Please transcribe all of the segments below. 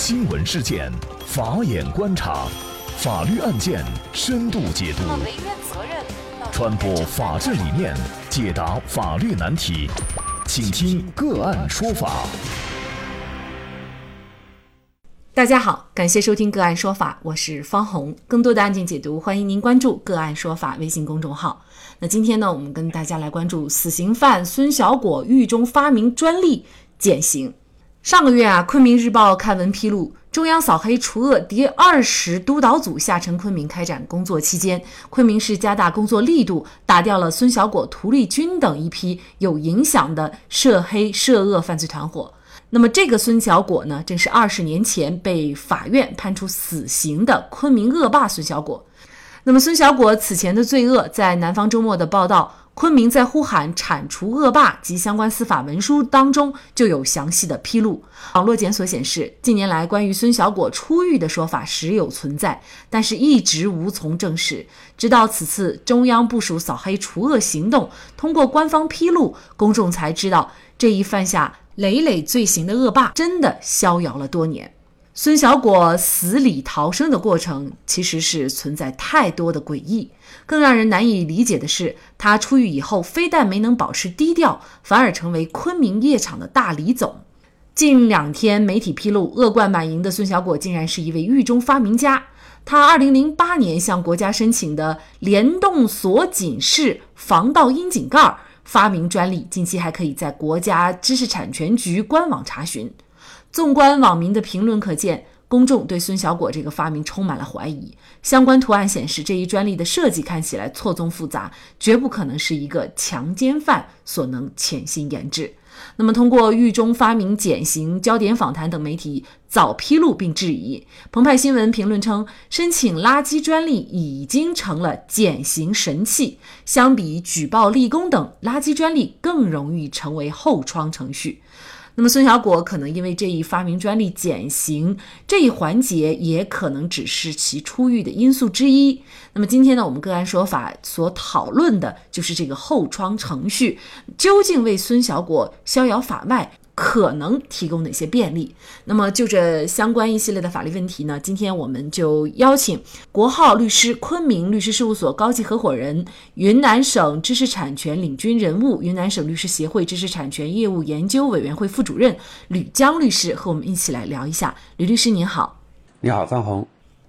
新闻事件，法眼观察，法律案件深度解读，传播法治理念，解答法律难题，请听个案说法。大家好，感谢收听个案说法，我是方红。更多的案件解读，欢迎您关注个案说法微信公众号。那今天呢，我们跟大家来关注死刑犯孙小果狱中发明专利减刑。上个月啊，昆明日报刊文披露，中央扫黑除恶第二十督导组下沉昆明开展工作期间，昆明市加大工作力度，打掉了孙小果、涂丽君等一批有影响的涉黑涉恶犯罪团伙。那么，这个孙小果呢，正是二十年前被法院判处死刑的昆明恶霸孙小果。那么，孙小果此前的罪恶，在南方周末的报道。昆明在呼喊铲除恶霸及相关司法文书当中就有详细的披露。网络检索显示，近年来关于孙小果出狱的说法时有存在，但是一直无从证实。直到此次中央部署扫黑除恶行动，通过官方披露，公众才知道这一犯下累累罪行的恶霸真的逍遥了多年。孙小果死里逃生的过程，其实是存在太多的诡异。更让人难以理解的是，他出狱以后，非但没能保持低调，反而成为昆明夜场的大李总。近两天，媒体披露，恶贯满盈的孙小果竟然是一位狱中发明家。他2008年向国家申请的联动锁紧式防盗窨井盖发明专利，近期还可以在国家知识产权局官网查询。纵观网民的评论，可见公众对孙小果这个发明充满了怀疑。相关图案显示，这一专利的设计看起来错综复杂，绝不可能是一个强奸犯所能潜心研制。那么，通过狱中发明减刑、焦点访谈等媒体早披露并质疑，澎湃新闻评论称，申请垃圾专利已经成了减刑神器，相比举报立功等，垃圾专利更容易成为后窗程序。那么孙小果可能因为这一发明专利减刑这一环节，也可能只是其出狱的因素之一。那么今天呢，我们个案说法所讨论的就是这个后窗程序究竟为孙小果逍遥法外。可能提供哪些便利？那么就这相关一系列的法律问题呢？今天我们就邀请国浩律师、昆明律师事务所高级合伙人、云南省知识产权领军人物、云南省律师协会知识产权业务研究委员会副主任吕江律师和我们一起来聊一下。吕律师您好，你好，方红。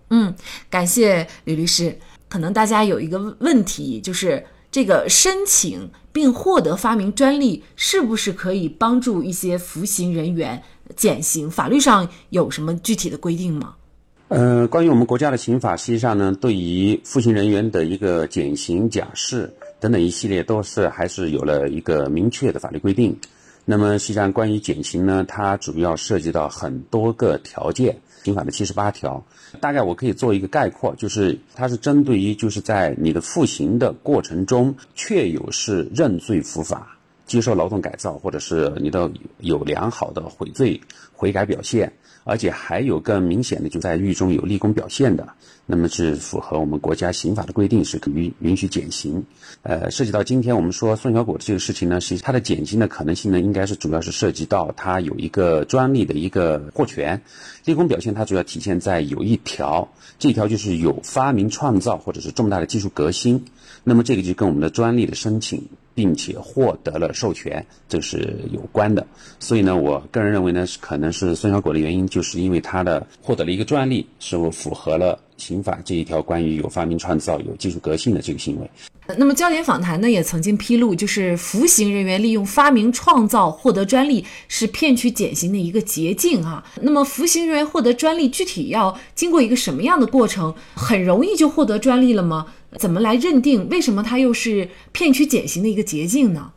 嗯，感谢吕律师。可能大家有一个问题就是。这个申请并获得发明专利，是不是可以帮助一些服刑人员减刑？法律上有什么具体的规定吗？呃，关于我们国家的刑法，实际上呢，对于服刑人员的一个减刑假释等等一系列，都是还是有了一个明确的法律规定。那么，实际上关于减刑呢，它主要涉及到很多个条件。刑法的七十八条，大概我可以做一个概括，就是它是针对于就是在你的服刑的过程中，确有是认罪伏法、接受劳动改造，或者是你的有良好的悔罪悔改表现。而且还有更明显的，就在狱中有立功表现的，那么是符合我们国家刑法的规定，是可允允许减刑。呃，涉及到今天我们说宋小果的这个事情呢，实际它的减刑的可能性呢，应该是主要是涉及到他有一个专利的一个获权，立功表现它主要体现在有一条，这条就是有发明创造或者是重大的技术革新，那么这个就跟我们的专利的申请。并且获得了授权，这是有关的。所以呢，我个人认为呢，可能是孙小果的原因，就是因为他的获得了一个专利，是否符合了刑法这一条关于有发明创造、有技术革新的这个行为。那么焦点访谈呢，也曾经披露，就是服刑人员利用发明创造获得专利，是骗取减刑的一个捷径啊。那么服刑人员获得专利，具体要经过一个什么样的过程？很容易就获得专利了吗？怎么来认定？为什么它又是骗取减刑的一个捷径呢？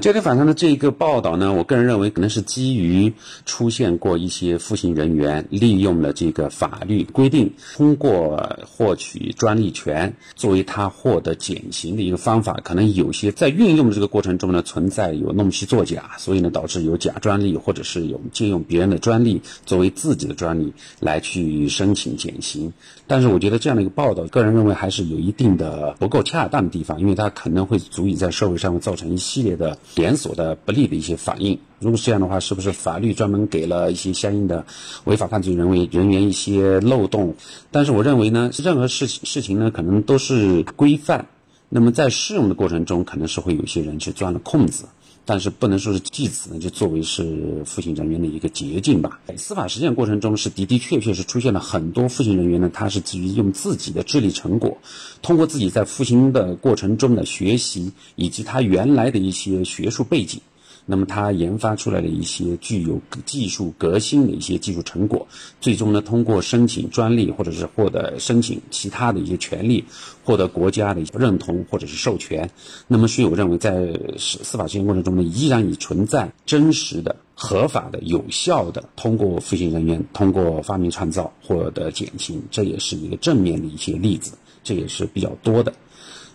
焦点访谈的这一个报道呢，我个人认为可能是基于出现过一些服刑人员利用了这个法律规定，通过获取专利权作为他获得减刑的一个方法，可能有些在运用的这个过程中呢，存在有弄虚作假，所以呢导致有假专利，或者是有借用别人的专利作为自己的专利来去申请减刑。但是我觉得这样的一个报道，个人认为还是有一定的不够恰当的地方，因为它可能会足以在社会上造成一系列的。连锁的不利的一些反应。如果是这样的话，是不是法律专门给了一些相应的违法犯罪人为人员一些漏洞？但是我认为呢，任何事情事情呢，可能都是规范。那么在适用的过程中，可能是会有一些人去钻了空子。但是不能说是继此呢，就作为是服刑人员的一个捷径吧。司法实践过程中是的的确确是出现了很多服刑人员呢，他是基于用自己的智力成果，通过自己在服刑的过程中的学习，以及他原来的一些学术背景。那么他研发出来的一些具有技术革新的一些技术成果，最终呢通过申请专利或者是获得申请其他的一些权利，获得国家的认同或者是授权。那么所以我认为在司司法实践过程中呢，依然已存在真实的、合法的、有效的通过服刑人员通过发明创造获得减轻，这也是一个正面的一些例子，这也是比较多的。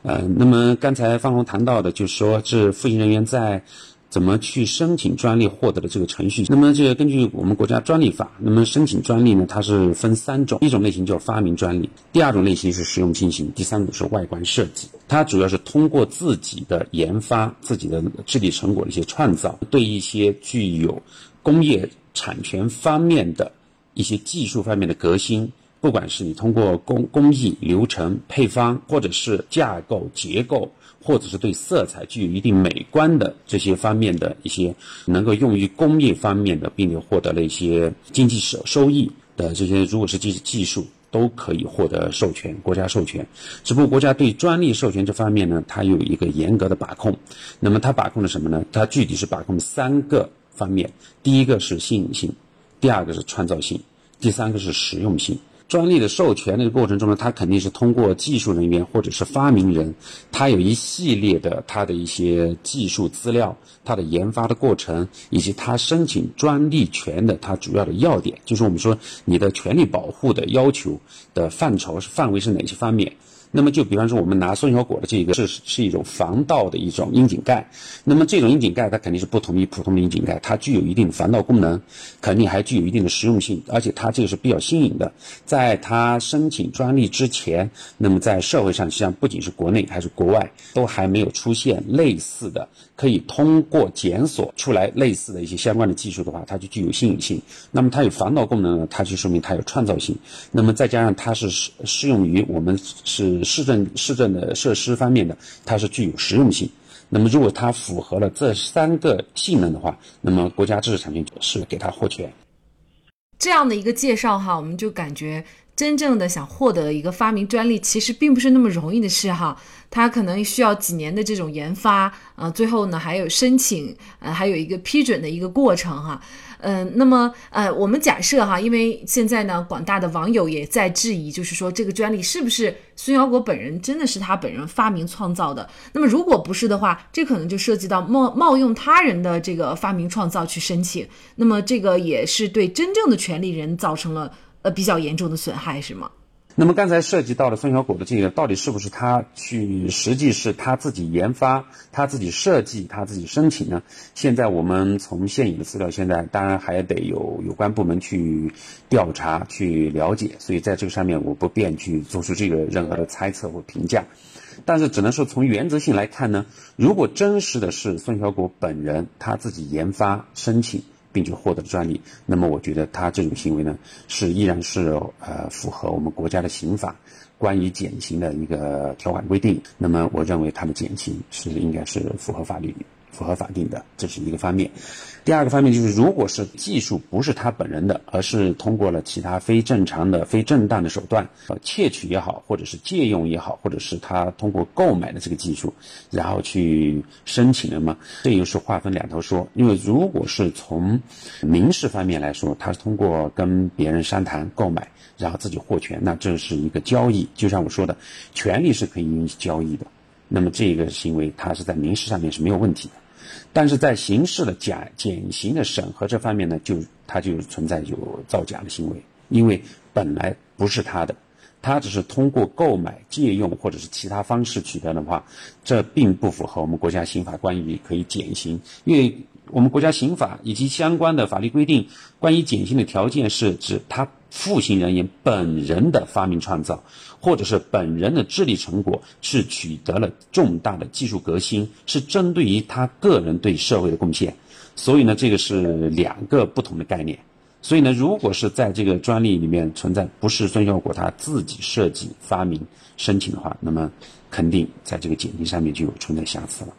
呃，那么刚才方红谈到的，就是说是服刑人员在怎么去申请专利获得的这个程序？那么这个根据我们国家专利法，那么申请专利呢，它是分三种，一种类型叫发明专利，第二种类型是实用新型，第三种是外观设计。它主要是通过自己的研发、自己的智力成果的一些创造，对一些具有工业产权方面的一些技术方面的革新。不管是你通过工工艺、流程、配方，或者是架构、结构，或者是对色彩具有一定美观的这些方面的一些能够用于工业方面的，并且获得了一些经济收收益的这些，如果是技技术，都可以获得授权，国家授权。只不过国家对专利授权这方面呢，它有一个严格的把控。那么它把控的什么呢？它具体是把控三个方面：第一个是新颖性，第二个是创造性，第三个是实用性。专利的授权的过程中呢，它肯定是通过技术人员或者是发明人，他有一系列的他的一些技术资料，他的研发的过程，以及他申请专利权的他主要的要点，就是我们说你的权利保护的要求的范畴是范围是哪些方面。那么就比方说，我们拿松小果的这个，是是一种防盗的一种窨井盖。那么这种窨井盖它肯定是不同于普通的窨井盖，它具有一定的防盗功能，肯定还具有一定的实用性，而且它这个是比较新颖的。在它申请专利之前，那么在社会上实际上不仅是国内还是国外，都还没有出现类似的可以通过检索出来类似的一些相关的技术的话，它就具有新颖性。那么它有防盗功能呢，它就说明它有创造性。那么再加上它是适适用于我们是。市政市政的设施方面的，它是具有实用性。那么，如果它符合了这三个性能的话，那么国家知识产权是给它获权。这样的一个介绍哈，我们就感觉真正的想获得一个发明专利，其实并不是那么容易的事哈。它可能需要几年的这种研发，呃，最后呢还有申请，呃，还有一个批准的一个过程哈。嗯，那么呃，我们假设哈，因为现在呢，广大的网友也在质疑，就是说这个专利是不是孙小果本人真的是他本人发明创造的？那么如果不是的话，这可能就涉及到冒冒用他人的这个发明创造去申请，那么这个也是对真正的权利人造成了比较严重的损害，是吗？那么刚才涉及到了孙小果的这个，到底是不是他去，实际是他自己研发、他自己设计、他自己申请呢？现在我们从现有的资料，现在当然还得有有关部门去调查、去了解，所以在这个上面我不便去做出这个任何的猜测或评价。但是只能说从原则性来看呢，如果真实的是孙小果本人他自己研发申请。并且获得了专利，那么我觉得他这种行为呢，是依然是呃符合我们国家的刑法关于减刑的一个条款规定。那么我认为他的减刑是应该是符合法律。符合法定的，这是一个方面。第二个方面就是，如果是技术不是他本人的，而是通过了其他非正常的、非正当的手段，呃，窃取也好，或者是借用也好，或者是他通过购买的这个技术，然后去申请的嘛，这又是划分两头说。因为如果是从民事方面来说，他是通过跟别人商谈购买，然后自己获权，那这是一个交易。就像我说的，权利是可以允许交易的。那么这个行为，它是在民事上面是没有问题的。但是在刑事的减减刑的审核这方面呢，就它就存在有造假的行为，因为本来不是他的，他只是通过购买、借用或者是其他方式取得的话，这并不符合我们国家刑法关于可以减刑，因为我们国家刑法以及相关的法律规定，关于减刑的条件是指他负心人员本人的发明创造，或者是本人的智力成果是取得了重大的技术革新，是针对于他个人对社会的贡献。所以呢，这个是两个不同的概念。所以呢，如果是在这个专利里面存在不是孙小果他自己设计发明申请的话，那么肯定在这个检定上面就有存在瑕疵了。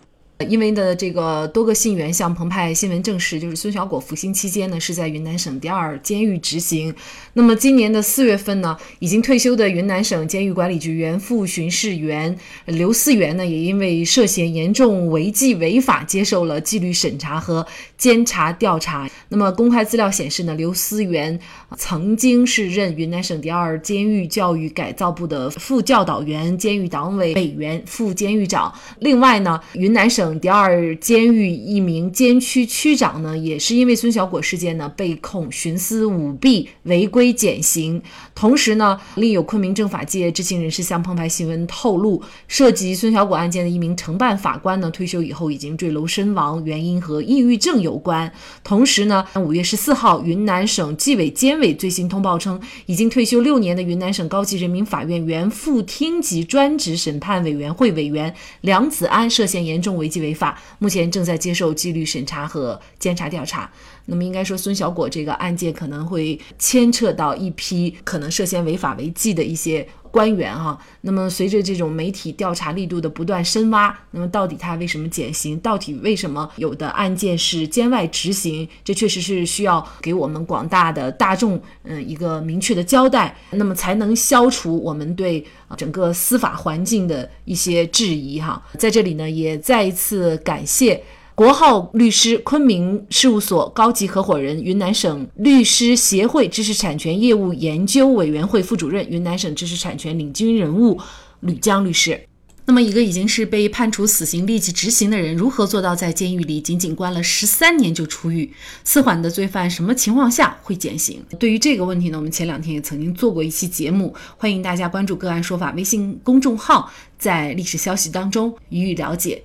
因为的这个多个信源向澎湃新闻证实，就是孙小果服刑期间呢是在云南省第二监狱执行。那么今年的四月份呢，已经退休的云南省监狱管理局原副巡视员刘思源呢，也因为涉嫌严重违纪违法，接受了纪律审查和监察调查。那么公开资料显示呢，刘思源曾经是任云南省第二监狱教育改造部的副教导员、监狱党委委员、副监狱长。另外呢，云南省第二监狱一名监区区长呢，也是因为孙小果事件呢被控徇私舞弊、违规减刑。同时呢，另有昆明政法界知情人士向澎湃新闻透露，涉及孙小果案件的一名承办法官呢，退休以后已经坠楼身亡，原因和抑郁症有关。同时呢，五月十四号，云南省纪委监委最新通报称，已经退休六年的云南省高级人民法院原副厅级专职审判委员会委员梁子安涉嫌严重违纪。违法，目前正在接受纪律审查和监察调查。那么应该说，孙小果这个案件可能会牵扯到一批可能涉嫌违法违纪的一些官员哈。那么随着这种媒体调查力度的不断深挖，那么到底他为什么减刑？到底为什么有的案件是监外执行？这确实是需要给我们广大的大众嗯一个明确的交代，那么才能消除我们对整个司法环境的一些质疑哈。在这里呢，也再一次感谢。国浩律师昆明事务所高级合伙人、云南省律师协会知识产权业务研究委员会副主任、云南省知识产权领军人物吕江律师。那么，一个已经是被判处死刑立即执行的人，如何做到在监狱里仅仅关了十三年就出狱？四缓的罪犯什么情况下会减刑？对于这个问题呢，我们前两天也曾经做过一期节目，欢迎大家关注“个案说法”微信公众号，在历史消息当中予以了解。